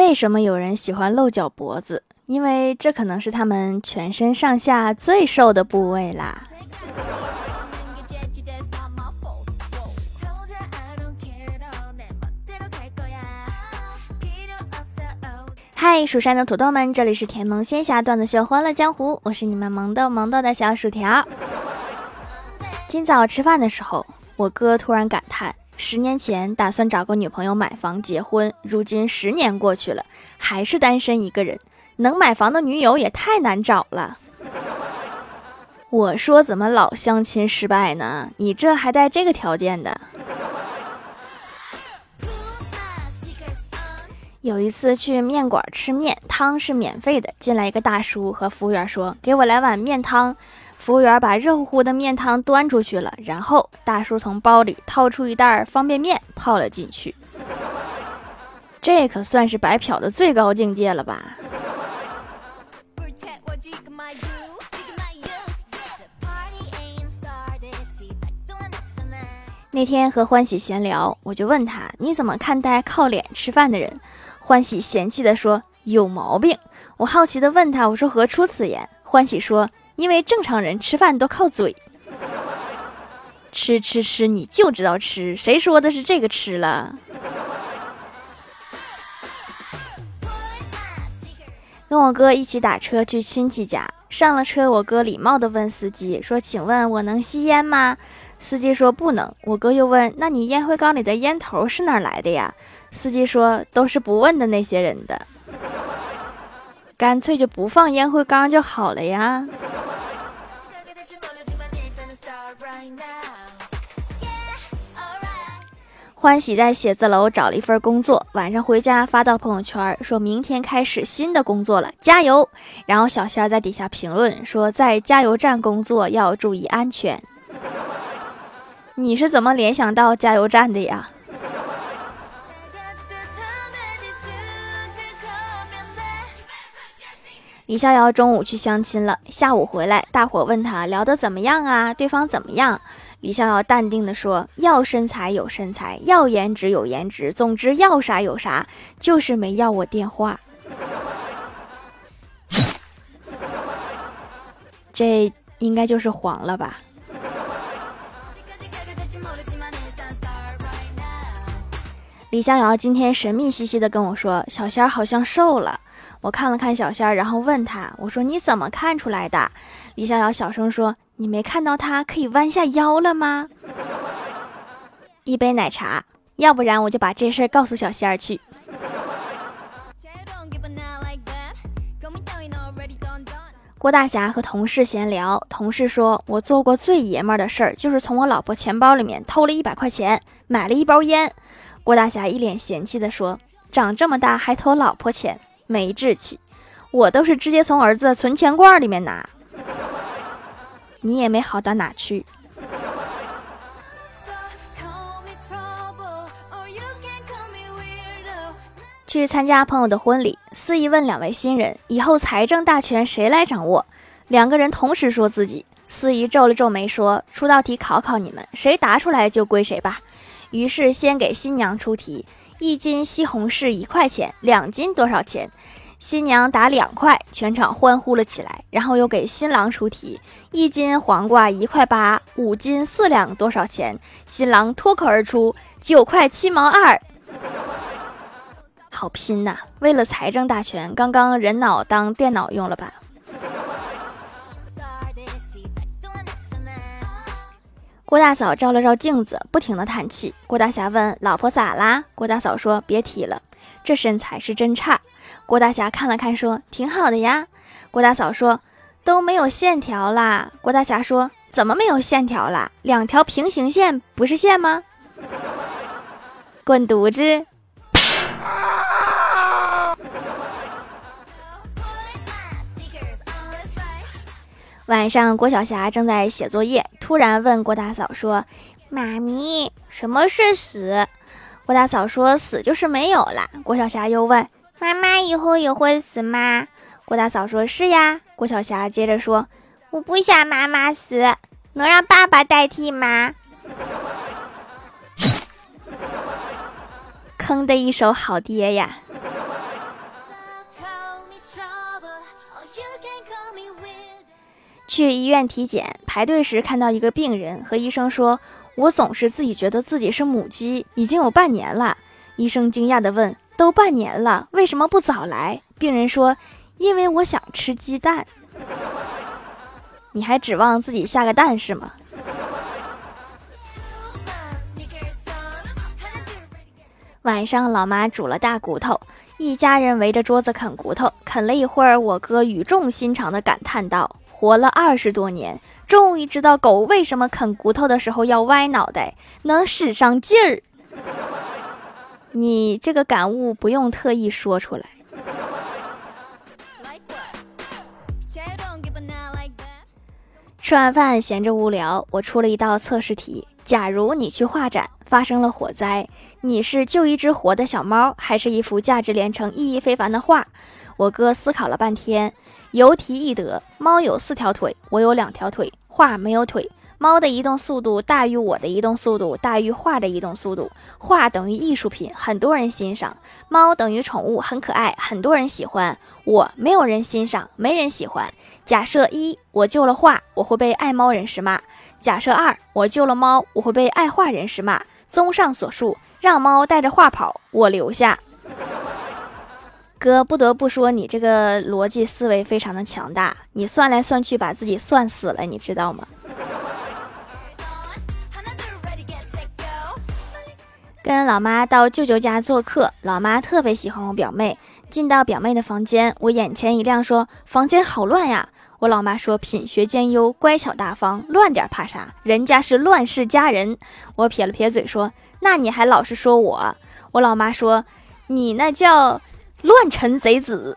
为什么有人喜欢露脚脖子？因为这可能是他们全身上下最瘦的部位啦。嗨，蜀山的土豆们，这里是甜萌仙侠段子秀《欢乐江湖》，我是你们萌豆萌豆的小薯条。今早吃饭的时候，我哥突然感叹：十年前打算找个女朋友买房结婚，如今十年过去了，还是单身一个人，能买房的女友也太难找了。我说怎么老相亲失败呢？你这还带这个条件的？有一次去面馆吃面，汤是免费的。进来一个大叔，和服务员说：“给我来碗面汤。”服务员把热乎乎的面汤端出去了，然后大叔从包里掏出一袋方便面泡了进去。这可算是白嫖的最高境界了吧？那天和欢喜闲聊，我就问他：“你怎么看待靠脸吃饭的人？”欢喜嫌弃的说：“有毛病。”我好奇的问他：“我说何出此言？”欢喜说：“因为正常人吃饭都靠嘴，吃吃吃，你就知道吃，谁说的是这个吃了？”跟我哥一起打车去亲戚家，上了车，我哥礼貌地问司机说：“请问我能吸烟吗？”司机说：“不能。”我哥又问：“那你烟灰缸里的烟头是哪来的呀？”司机说：“都是不问的那些人的，干脆就不放烟灰缸就好了呀。”欢喜在写字楼找了一份工作，晚上回家发到朋友圈，说明天开始新的工作了，加油！然后小仙儿在底下评论说：“在加油站工作要注意安全。”你是怎么联想到加油站的呀？李逍遥中午去相亲了，下午回来，大伙问他聊得怎么样啊？对方怎么样？李逍遥淡定的说：“要身材有身材，要颜值有颜值，总之要啥有啥，就是没要我电话。”这应该就是黄了吧？李逍遥今天神秘兮兮的跟我说：“小仙儿好像瘦了。”我看了看小仙儿，然后问他：“我说你怎么看出来的？”李逍遥小声说：“你没看到他可以弯下腰了吗？”一杯奶茶，要不然我就把这事儿告诉小仙儿去。郭大侠和同事闲聊，同事说：“我做过最爷们儿的事儿，就是从我老婆钱包里面偷了一百块钱，买了一包烟。”郭大侠一脸嫌弃地说：“长这么大还偷老婆钱。”没志气，我都是直接从儿子存钱罐里面拿，你也没好到哪去。去参加朋友的婚礼，司仪问两位新人：“以后财政大权谁来掌握？”两个人同时说自己。司仪皱了皱眉说：“出道题考考你们，谁答出来就归谁吧。”于是先给新娘出题。一斤西红柿一块钱，两斤多少钱？新娘答两块，全场欢呼了起来。然后又给新郎出题：一斤黄瓜一块八，五斤四两多少钱？新郎脱口而出：九块七毛二。好拼呐！为了财政大权，刚刚人脑当电脑用了吧？郭大嫂照了照镜子，不停的叹气。郭大侠问：“老婆咋啦？”郭大嫂说：“别提了，这身材是真差。”郭大侠看了看，说：“挺好的呀。”郭大嫂说：“都没有线条啦。”郭大侠说：“怎么没有线条啦？两条平行线不是线吗？”滚犊子！晚上，郭晓霞正在写作业，突然问郭大嫂说：“妈咪，什么是死？”郭大嫂说：“死就是没有了。”郭晓霞又问：“妈妈以后也会死吗？”郭大嫂说：“是呀。”郭晓霞接着说：“我不想妈妈死，能让爸爸代替吗？” 坑的一手好爹呀！去医院体检，排队时看到一个病人，和医生说：“我总是自己觉得自己是母鸡，已经有半年了。”医生惊讶地问：“都半年了，为什么不早来？”病人说：“因为我想吃鸡蛋。”你还指望自己下个蛋是吗？晚上，老妈煮了大骨头，一家人围着桌子啃骨头。啃了一会儿，我哥语重心长地感叹道：“活了二十多年，终于知道狗为什么啃骨头的时候要歪脑袋，能使上劲儿。”你这个感悟不用特意说出来。吃完饭闲着无聊，我出了一道测试题：假如你去画展。发生了火灾，你是救一只活的小猫，还是一幅价值连城、意义非凡的画？我哥思考了半天，由题易得。猫有四条腿，我有两条腿，画没有腿。猫的移动速度大于我的移动速度，大于画的移动速度。画等于艺术品，很多人欣赏。猫等于宠物，很可爱，很多人喜欢。我没有人欣赏，没人喜欢。假设一，我救了画，我会被爱猫人士骂；假设二，我救了猫，我会被爱画人士骂。综上所述，让猫带着画跑，我留下。哥，不得不说你这个逻辑思维非常的强大，你算来算去把自己算死了，你知道吗？跟老妈到舅舅家做客，老妈特别喜欢我表妹。进到表妹的房间，我眼前一亮，说：“房间好乱呀！”我老妈说：“品学兼优，乖巧大方，乱点怕啥？人家是乱世佳人。”我撇了撇嘴说：“那你还老是说我？”我老妈说：“你那叫乱臣贼子。”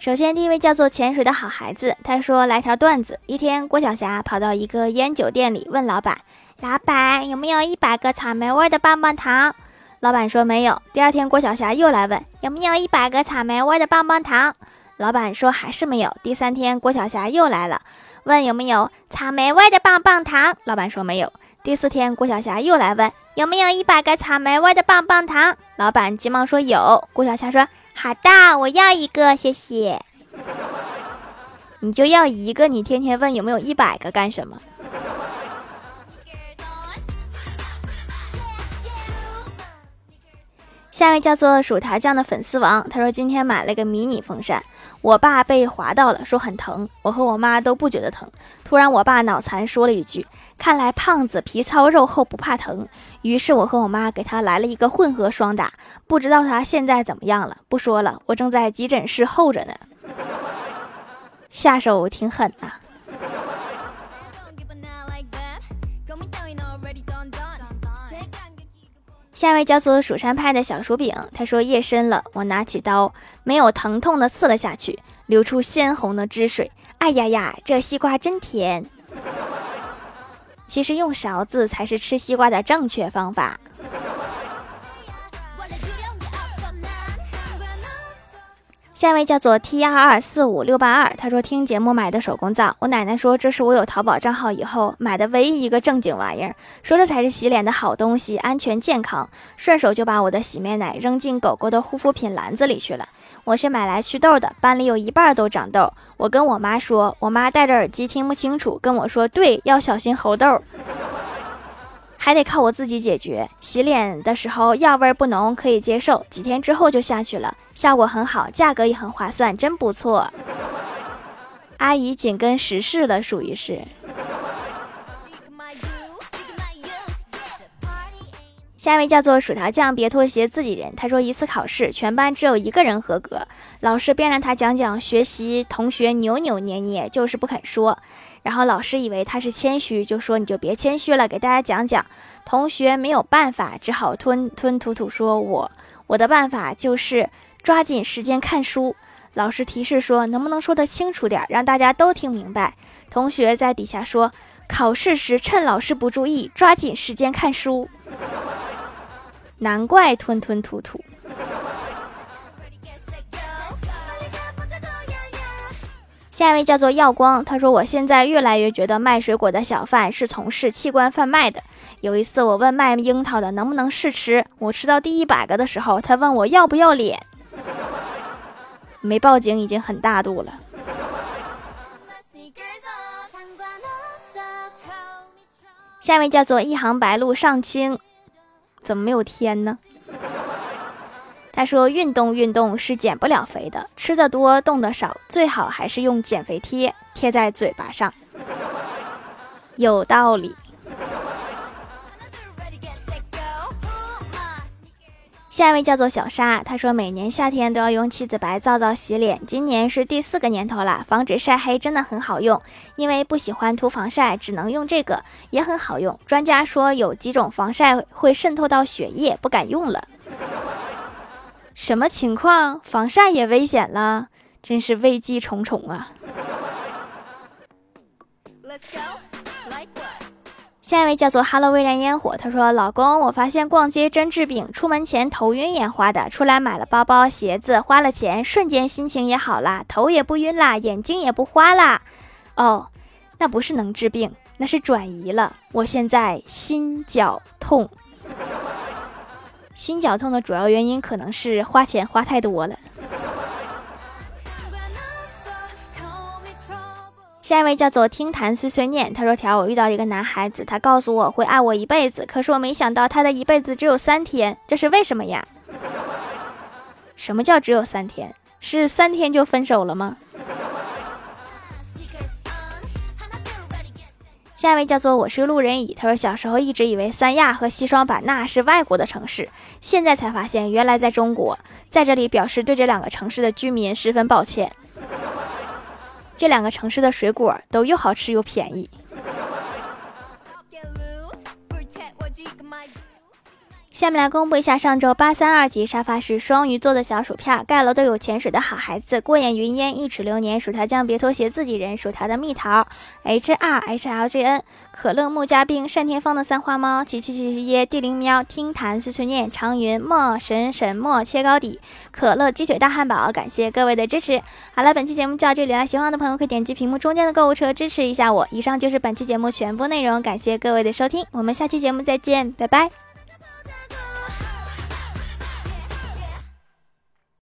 首先，第一位叫做潜水的好孩子，他说来条段子：一天，郭晓霞跑到一个烟酒店里，问老板。老板有没有一百个草莓味的棒棒糖？老板说没有。第二天，郭晓霞又来问有没有一百个草莓味的棒棒糖？老板说还是没有。第三天，郭晓霞又来了，问有没有草莓味的棒棒糖？老板说没有。第四天，郭晓霞又来问有没有一百个草莓味的棒棒糖？老板急忙说有。郭晓霞说好的，我要一个，谢谢。你就要一个，你天天问有没有一百个干什么？下一位叫做薯条酱的粉丝王，他说今天买了个迷你风扇，我爸被划到了，说很疼，我和我妈都不觉得疼。突然我爸脑残说了一句：“看来胖子皮糙肉厚不怕疼。”于是我和我妈给他来了一个混合双打，不知道他现在怎么样了。不说了，我正在急诊室候着呢。下手挺狠呐。下一位叫做蜀山派的小薯饼，他说夜深了，我拿起刀，没有疼痛的刺了下去，流出鲜红的汁水。哎呀呀，这西瓜真甜！其实用勺子才是吃西瓜的正确方法。下一位叫做 T 二二四五六八二，他说听节目买的手工皂，我奶奶说这是我有淘宝账号以后买的唯一一个正经玩意儿，说这才是洗脸的好东西，安全健康，顺手就把我的洗面奶扔进狗狗的护肤品篮子里去了。我是买来祛痘的，班里有一半都长痘，我跟我妈说，我妈戴着耳机听不清楚，跟我说对，要小心猴痘。还得靠我自己解决。洗脸的时候药味不浓，可以接受，几天之后就下去了，效果很好，价格也很划算，真不错。阿姨紧跟时事了，属于是。下一位叫做薯条酱，别拖鞋，自己人。他说一次考试，全班只有一个人合格，老师便让他讲讲学习，同学扭扭捏捏，就是不肯说。然后老师以为他是谦虚，就说你就别谦虚了，给大家讲讲。同学没有办法，只好吞吞吐吐说：“我我的办法就是抓紧时间看书。”老师提示说：“能不能说得清楚点，让大家都听明白？”同学在底下说：“考试时趁老师不注意，抓紧时间看书。”难怪吞吞吐吐。下一位叫做耀光，他说：“我现在越来越觉得卖水果的小贩是从事器官贩卖的。有一次，我问卖樱桃的能不能试吃，我吃到第一百个的时候，他问我要不要脸。没报警已经很大度了。”下一位叫做一行白鹭上青，怎么没有天呢？他说：“运动运动是减不了肥的，吃的多，动的少，最好还是用减肥贴贴在嘴巴上。”有道理。下一位叫做小沙，他说：“每年夏天都要用七子白皂皂洗脸，今年是第四个年头了，防止晒黑真的很好用。因为不喜欢涂防晒，只能用这个，也很好用。专家说有几种防晒会渗透到血液，不敢用了。”什么情况？防晒也危险了，真是危机重重啊！下一位叫做 “Hello 微燃烟火”，他说：“老公，我发现逛街真治病，出门前头晕眼花的，出来买了包包、鞋子，花了钱，瞬间心情也好了，头也不晕啦，眼睛也不花啦。哦，那不是能治病，那是转移了。我现在心绞痛。”心绞痛的主要原因可能是花钱花太多了。下一位叫做听谈碎碎念，他说：“条我遇到一个男孩子，他告诉我会爱我一辈子，可是我没想到他的一辈子只有三天，这是为什么呀？什么叫只有三天？是三天就分手了吗？”下一位叫做我是路人乙，他说小时候一直以为三亚和西双版纳是外国的城市，现在才发现原来在中国。在这里表示对这两个城市的居民十分抱歉。这两个城市的水果都又好吃又便宜。下面来公布一下上周八三二级沙发是双鱼座的小薯片，盖楼都有潜水的好孩子，过眼云烟，一尺流年，薯条酱别拖鞋，自己人，薯条的蜜桃，H R H L G N，可乐木加冰，单天芳的三花猫，七七七七耶，地灵喵，听谈碎碎念，长云墨神神墨切糕底，可乐鸡腿大汉堡，感谢各位的支持。好了，本期节目就到这里了，喜欢的朋友可以点击屏幕中间的购物车支持一下我。以上就是本期节目全部内容，感谢各位的收听，我们下期节目再见，拜拜。